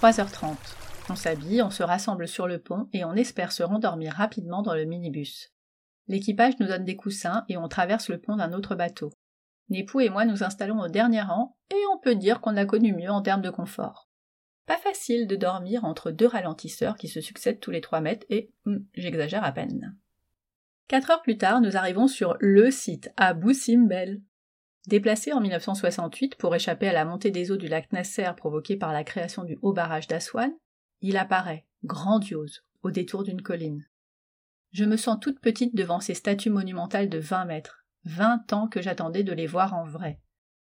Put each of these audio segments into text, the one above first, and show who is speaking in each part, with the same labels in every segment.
Speaker 1: 3h30. On s'habille, on se rassemble sur le pont et on espère se rendormir rapidement dans le minibus. L'équipage nous donne des coussins et on traverse le pont d'un autre bateau. Népou et moi nous installons au dernier rang et on peut dire qu'on a connu mieux en termes de confort. Pas facile de dormir entre deux ralentisseurs qui se succèdent tous les trois mètres et hum, j'exagère à peine. Quatre heures plus tard, nous arrivons sur le site, à Simbel. Déplacé en 1968 pour échapper à la montée des eaux du lac Nasser provoquée par la création du haut barrage d'Aswan, il apparaît, grandiose, au détour d'une colline. Je me sens toute petite devant ces statues monumentales de vingt mètres, vingt ans que j'attendais de les voir en vrai.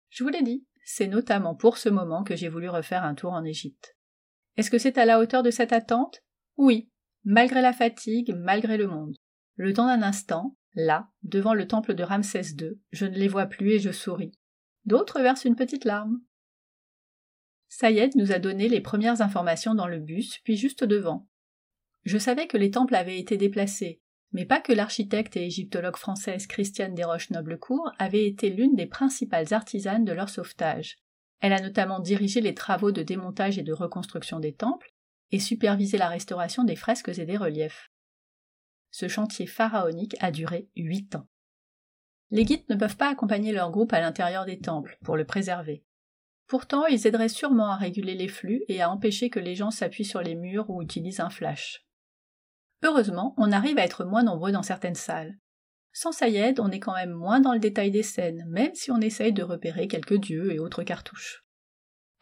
Speaker 1: Je vous l'ai dit, c'est notamment pour ce moment que j'ai voulu refaire un tour en Égypte. Est-ce que c'est à la hauteur de cette attente? Oui, malgré la fatigue, malgré le monde. Le temps d'un instant, là, devant le temple de Ramsès II, je ne les vois plus et je souris. D'autres versent une petite larme. Sayed nous a donné les premières informations dans le bus, puis juste devant. Je savais que les temples avaient été déplacés, mais pas que l'architecte et égyptologue française Christiane Desroches-Noblecourt avait été l'une des principales artisanes de leur sauvetage. Elle a notamment dirigé les travaux de démontage et de reconstruction des temples et supervisé la restauration des fresques et des reliefs. Ce chantier pharaonique a duré huit ans. Les guides ne peuvent pas accompagner leur groupe à l'intérieur des temples pour le préserver. Pourtant, ils aideraient sûrement à réguler les flux et à empêcher que les gens s'appuient sur les murs ou utilisent un flash. Heureusement, on arrive à être moins nombreux dans certaines salles. Sans Sayed, on est quand même moins dans le détail des scènes, même si on essaye de repérer quelques dieux et autres cartouches.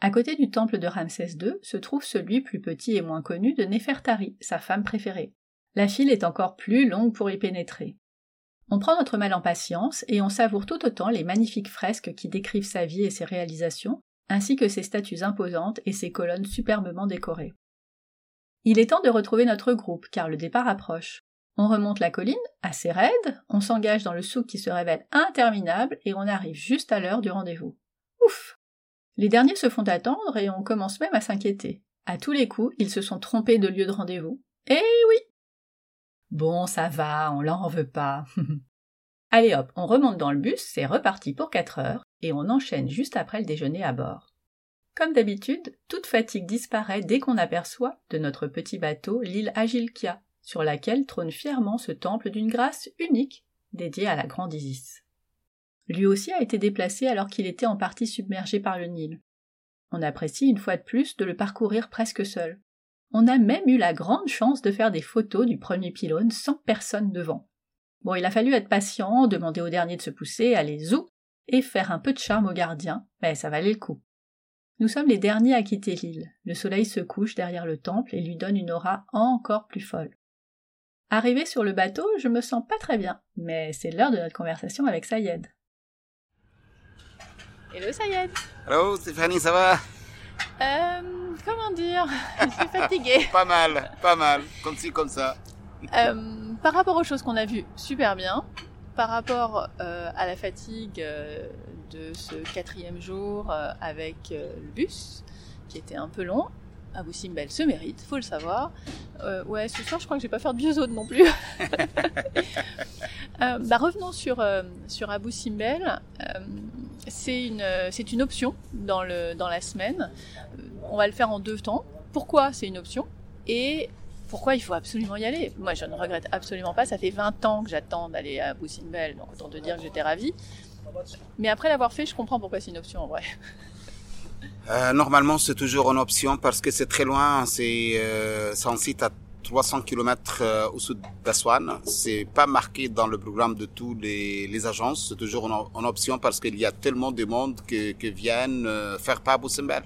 Speaker 1: À côté du temple de Ramsès II se trouve celui plus petit et moins connu de Nefertari, sa femme préférée. La file est encore plus longue pour y pénétrer. On prend notre mal en patience et on savoure tout autant les magnifiques fresques qui décrivent sa vie et ses réalisations, ainsi que ses statues imposantes et ses colonnes superbement décorées. Il est temps de retrouver notre groupe, car le départ approche. On remonte la colline, assez raide, on s'engage dans le souk qui se révèle interminable, et on arrive juste à l'heure du rendez-vous. Ouf Les derniers se font attendre et on commence même à s'inquiéter. À tous les coups, ils se sont trompés de lieu de rendez-vous. Eh oui Bon, ça va, on leur en veut pas. Allez hop, on remonte dans le bus, c'est reparti pour quatre heures, et on enchaîne juste après le déjeuner à bord. Comme d'habitude, toute fatigue disparaît dès qu'on aperçoit, de notre petit bateau, l'île Agilkia, sur laquelle trône fièrement ce temple d'une grâce unique, dédié à la grande Isis. Lui aussi a été déplacé alors qu'il était en partie submergé par le Nil. On apprécie une fois de plus de le parcourir presque seul. On a même eu la grande chance de faire des photos du premier pylône sans personne devant. Bon, il a fallu être patient, demander au dernier de se pousser, aller zou, et faire un peu de charme au gardien, mais ça valait le coup. Nous sommes les derniers à quitter l'île. Le soleil se couche derrière le temple et lui donne une aura encore plus folle. Arrivé sur le bateau, je me sens pas très bien, mais c'est l'heure de notre conversation avec Sayed. Hello Sayed
Speaker 2: Hello Stéphanie, ça va?
Speaker 1: Euh, comment dire? Je suis fatiguée.
Speaker 2: pas mal, pas mal, comme ci, comme ça.
Speaker 1: Euh, par rapport aux choses qu'on a vues, super bien. Par rapport euh, à la fatigue euh, de ce quatrième jour avec le bus, qui était un peu long, Abou Simbel se mérite, faut le savoir. Euh, ouais, ce soir, je crois que je vais pas faire de biozone non plus. euh, bah, revenons sur, sur Abou Simbel. c'est une, c'est une option dans, le, dans la semaine. On va le faire en deux temps. Pourquoi c'est une option Et pourquoi il faut absolument y aller? Moi, je ne regrette absolument pas. Ça fait 20 ans que j'attends d'aller à Abou Simbel, donc autant te dire que j'étais ravie. Mais après l'avoir fait, je comprends pourquoi c'est une option en vrai.
Speaker 2: Euh, normalement, c'est toujours une option parce que c'est très loin. C'est euh, un site à 300 km euh, au sud d'Aswan. C'est pas marqué dans le programme de tous les, agences. C'est toujours une, option parce qu'il y a tellement de monde que, que viennent euh, faire pas Boussembel.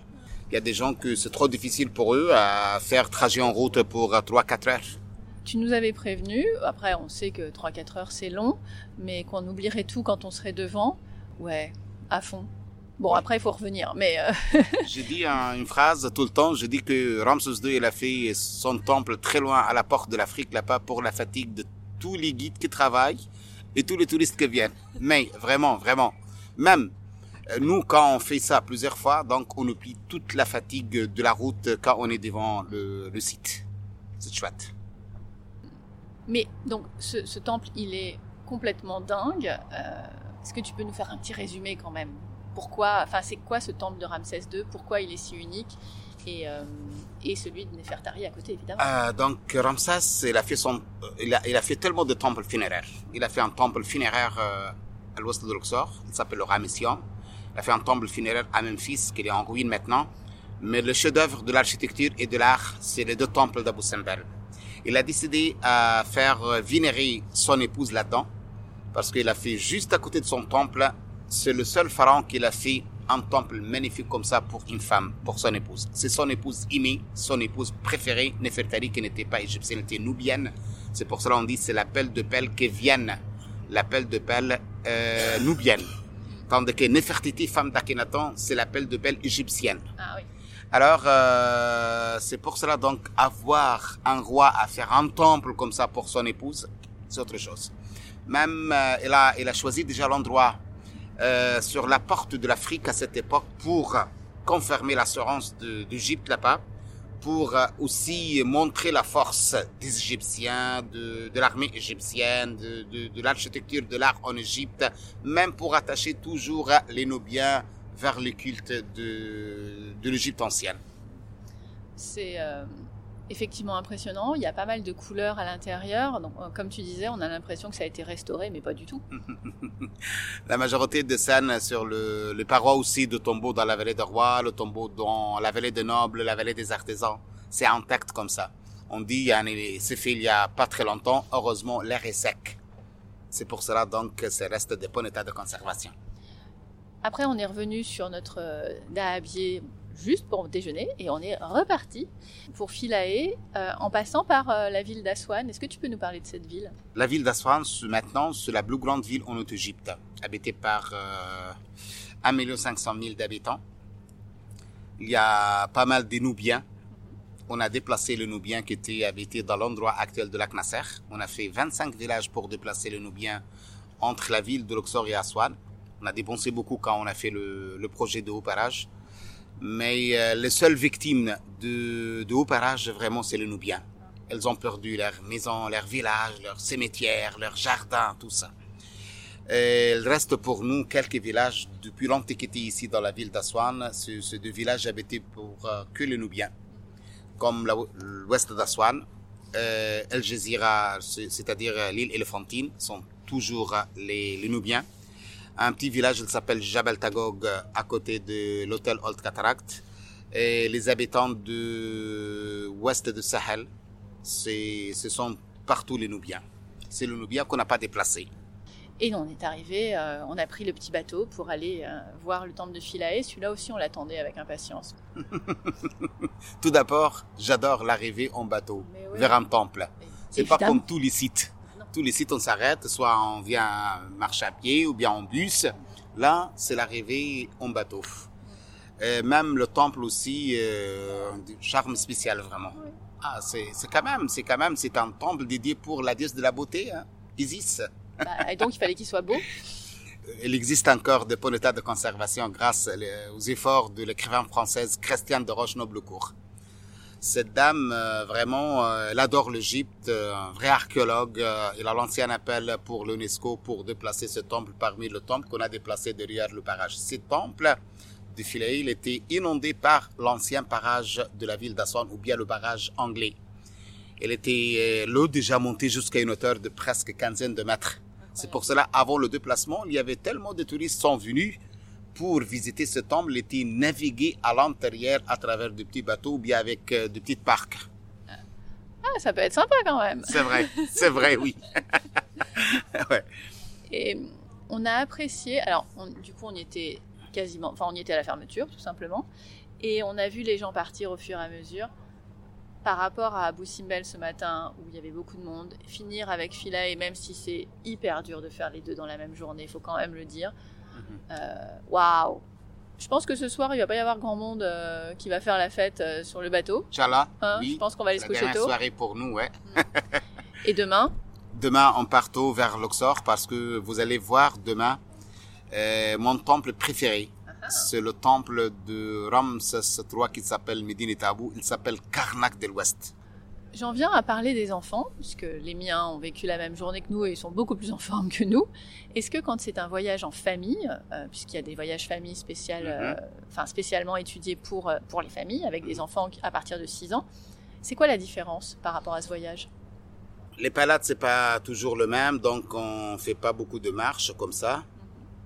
Speaker 2: Il y a des gens que c'est trop difficile pour eux à faire trajet en route pour 3-4 heures.
Speaker 1: Tu nous avais prévenu, après on sait que 3-4 heures c'est long, mais qu'on oublierait tout quand on serait devant. Ouais, à fond. Bon, après, il faut revenir, mais... Euh...
Speaker 2: j'ai dit une phrase tout le temps, je dis que Ramses II, il a fait son temple très loin à la porte de l'Afrique, là-bas, pour la fatigue de tous les guides qui travaillent et tous les touristes qui viennent. Mais, vraiment, vraiment, même nous, quand on fait ça plusieurs fois, donc on oublie toute la fatigue de la route quand on est devant le, le site. C'est chouette.
Speaker 1: Mais, donc, ce, ce, temple, il est complètement dingue. Euh, Est-ce que tu peux nous faire un petit résumé quand même?
Speaker 3: Pourquoi, enfin, c'est quoi ce temple de Ramsès II Pourquoi il est si unique? Et, euh, et celui de Nefertari à côté, évidemment.
Speaker 2: Euh, donc Ramsès, il a fait tellement de temples funéraires. Il a fait un temple funéraire euh, à l'ouest de Luxor, il s'appelle le Ramession. Il a fait un temple funéraire à Memphis, qui est en ruine maintenant. Mais le chef-d'œuvre de l'architecture et de l'art, c'est les deux temples d'Abu Simbel. Il a décidé à faire vénérer son épouse là-dedans, parce qu'il a fait juste à côté de son temple, c'est le seul pharaon qu'il a fait un temple magnifique comme ça pour une femme, pour son épouse. C'est son épouse aimée, son épouse préférée, Nefertari, qui n'était pas égyptienne, elle était nubienne. C'est pour cela qu'on dit c'est l'appel de pelle qui vienne, l'appel de pelle euh, nubienne. Tandis que Nefertiti, femme d'Akhenaton, c'est l'appel de pelle égyptienne.
Speaker 3: Ah oui.
Speaker 2: Alors, euh, c'est pour cela donc avoir un roi à faire un temple comme ça pour son épouse, c'est autre chose. Même, euh, il, a, il a choisi déjà l'endroit euh, sur la porte de l'Afrique à cette époque pour confirmer l'assurance d'Égypte là-bas, pour euh, aussi montrer la force des Égyptiens, de, l'armée égyptienne, de l'architecture, de l'art en Égypte, même pour attacher toujours les Nubiens vers le culte de, de l'Égypte ancienne.
Speaker 3: C'est euh, effectivement impressionnant. Il y a pas mal de couleurs à l'intérieur. Donc, euh, comme tu disais, on a l'impression que ça a été restauré, mais pas du tout.
Speaker 2: la majorité des scènes sur le, les parois aussi de tombeaux dans la vallée des rois, le tombeau dans la vallée des nobles, la vallée des artisans, c'est intact comme ça. On dit, c'est fait il y a pas très longtemps. Heureusement, l'air est sec. C'est pour cela donc que ça reste de bon état de conservation.
Speaker 3: Après, on est revenu sur notre euh, dahabier juste pour déjeuner et on est reparti pour Philae euh, en passant par euh, la ville d'Aswan. Est-ce que tu peux nous parler de cette ville?
Speaker 2: La ville d'Aswan, maintenant, c'est la plus grande ville en Haute-Égypte, habitée par euh, 1 500 000 d'habitants. Il y a pas mal de Nubiens. On a déplacé le Nubien qui était habité dans l'endroit actuel de lac Nasser. On a fait 25 villages pour déplacer le Nubien entre la ville de Luxor et Aswan. On a dépensé beaucoup quand on a fait le, le projet de haut parage. Mais euh, les seules victimes de, de haut parage, vraiment, c'est les Nubiens. Elles ont perdu leur maison, leur village, leur cimetière, leur jardin, tout ça. Il reste pour nous quelques villages depuis l'Antiquité ici dans la ville d'Aswan. C'est deux villages habités pour euh, que les Nubiens, comme l'ouest d'Aswan. Euh, El Jezira, c'est-à-dire l'île Éléphantine, sont toujours les, les Nubiens un petit village qui s'appelle Jabal Tagog à côté de l'hôtel Old Cataract. Et les habitants de ouest de Sahel, ce sont partout les Nubiens. C'est le Nubien qu'on n'a pas déplacé.
Speaker 3: Et on est arrivé, euh, on a pris le petit bateau pour aller euh, voir le temple de Philae. Celui-là aussi, on l'attendait avec impatience.
Speaker 2: Tout d'abord, j'adore l'arrivée en bateau vers un temple. C'est pas comme tous les sites tous les sites on s'arrête, soit on vient marcher à pied ou bien en bus. Là, c'est l'arrivée en bateau. Et même le temple aussi, euh, charme spécial vraiment. Ah, c'est quand même, c'est quand même, c'est un temple dédié pour la déesse de la beauté, hein, Isis.
Speaker 3: Bah, et donc il fallait qu'il soit beau.
Speaker 2: Il existe encore de bon état de conservation grâce aux efforts de l'écrivain française Christiane de Roche-Noblecourt. Cette dame, euh, vraiment, euh, elle adore l'Égypte, euh, un vrai archéologue. il a lancé un appel pour l'UNESCO pour déplacer ce temple parmi le temple qu'on a déplacé derrière le barrage. Ce temple de Philae, il était inondé par l'ancien barrage de la ville d'Aswan ou bien le barrage anglais. Il était l'eau déjà montée jusqu'à une hauteur de presque quinzaine de mètres. C'est pour cela, avant le déplacement, il y avait tellement de touristes sont venus pour visiter ce temple était naviguer à l'intérieur à travers de petits bateaux ou bien avec euh, de petites parcs.
Speaker 3: Ah, ça peut être sympa quand même.
Speaker 2: C'est vrai, c'est vrai, oui.
Speaker 3: ouais. Et on a apprécié. Alors, du coup, on y était quasiment, enfin, on y était à la fermeture, tout simplement, et on a vu les gens partir au fur et à mesure. Par rapport à Abu Simbel ce matin, où il y avait beaucoup de monde, finir avec Philae, même si c'est hyper dur de faire les deux dans la même journée, il faut quand même le dire. Euh, waouh je pense que ce soir, il va pas y avoir grand monde euh, qui va faire la fête euh, sur le bateau.
Speaker 2: Inch'Allah.
Speaker 3: Hein,
Speaker 2: oui.
Speaker 3: Je pense qu'on va aller se coucher tôt.
Speaker 2: soirée pour nous, ouais.
Speaker 3: Mm. Et demain
Speaker 2: Demain, on part tôt vers Luxor parce que vous allez voir demain mon temple préféré. C'est le temple de Ramsès III qui s'appelle Medine Tabou. Il s'appelle Karnak de l'Ouest.
Speaker 3: J'en viens à parler des enfants, puisque les miens ont vécu la même journée que nous et ils sont beaucoup plus en forme que nous. Est-ce que quand c'est un voyage en famille, euh, puisqu'il y a des voyages euh,
Speaker 2: Mhm.
Speaker 3: enfin spécialement étudiés pour, euh, pour les familles, avec des enfants à partir de 6 ans, c'est quoi la différence par rapport à ce voyage?
Speaker 2: Les palades, c'est pas toujours le même, donc on fait pas beaucoup de marches comme ça.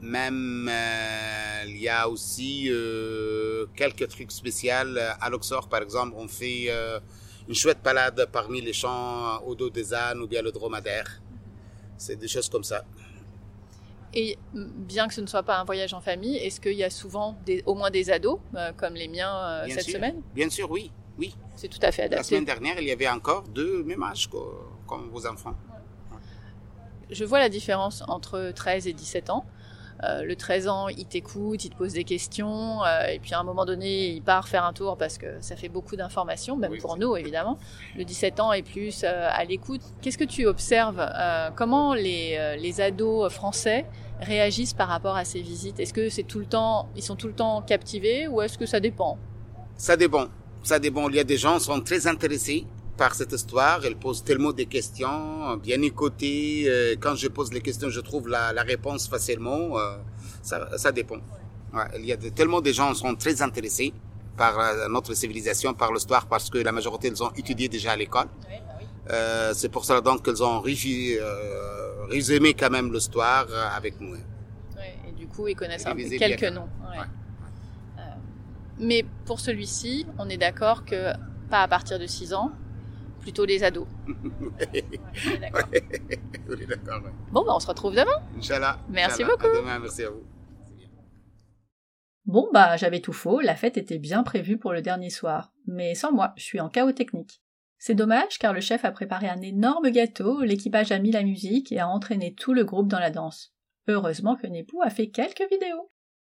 Speaker 2: Même, euh, il y a aussi euh, quelques trucs spéciaux. À Luxor, par exemple, on fait euh, une chouette balade parmi les champs au dos des ânes ou bien le dromadaire. C'est des choses comme ça.
Speaker 3: Et bien que ce ne soit pas un voyage en famille, est-ce qu'il y a souvent des- au moins des ados, euh, comme les miens euh, cette
Speaker 2: sûr.
Speaker 3: semaine?
Speaker 2: Bien sûr, oui. Oui.
Speaker 3: C'est tout à fait
Speaker 2: La
Speaker 3: adapté.
Speaker 2: semaine dernière, il y avait encore deux mêmes âges quoi, comme vos enfants.
Speaker 3: je vois la différence entre 13 et 17 ans. Euh, le 13 ans, il t'écoute, il te pose des questions, euh, et puis à un moment donné, il part faire un tour parce que ça fait beaucoup d'informations, même
Speaker 2: Oui,
Speaker 3: pour nous évidemment. Le 17 ans est plus euh, à l'écoute. Qu'est-ce que tu observes Comment les, les ados français réagissent par rapport à ces visites? Est-ce que c'est tout le temps, ils sont tout le temps captivés ou est-ce que ça dépend?
Speaker 2: Ça dépend. Ça dépend. Il y a des gens qui sont très intéressés par cette histoire. Ils posent tellement de questions, bien écoutées. Euh, Quand je pose les questions, je trouve la, la réponse facilement. Euh, Ça, ça dépend. Ouais, il y a de- tellement de gens qui sont très intéressés par euh, notre civilisation, par l'histoire, parce que la majorité, ils ont étudié déjà à l'école. Euh, c'est pour cela donc qu'ils ont régi- euh, résumé quand même l'histoire avec nous.
Speaker 3: Ouais, et du coup, ils connaissent un quelques
Speaker 2: bien.
Speaker 3: noms. ouais.
Speaker 2: Ouais.
Speaker 3: Euh, mais pour celui-ci, on est d'accord que pas à partir de 6 ans, plutôt les ados. Ouais, on est d'accord.
Speaker 2: On est d'accord, ouais.
Speaker 3: Bon, bah, on se retrouve demain.
Speaker 2: Inch'Allah.
Speaker 3: Merci
Speaker 2: Inch'Allah.
Speaker 3: beaucoup.
Speaker 2: À demain, merci à vous.
Speaker 3: Bon, bah, j'avais tout faux, la fête était bien prévue pour le dernier soir. Mais sans moi, je suis en chaos technique. C'est dommage car le chef a préparé un énorme gâteau, l'équipage a mis la musique et a entraîné tout le groupe dans la danse. Heureusement que Nepou a fait quelques vidéos.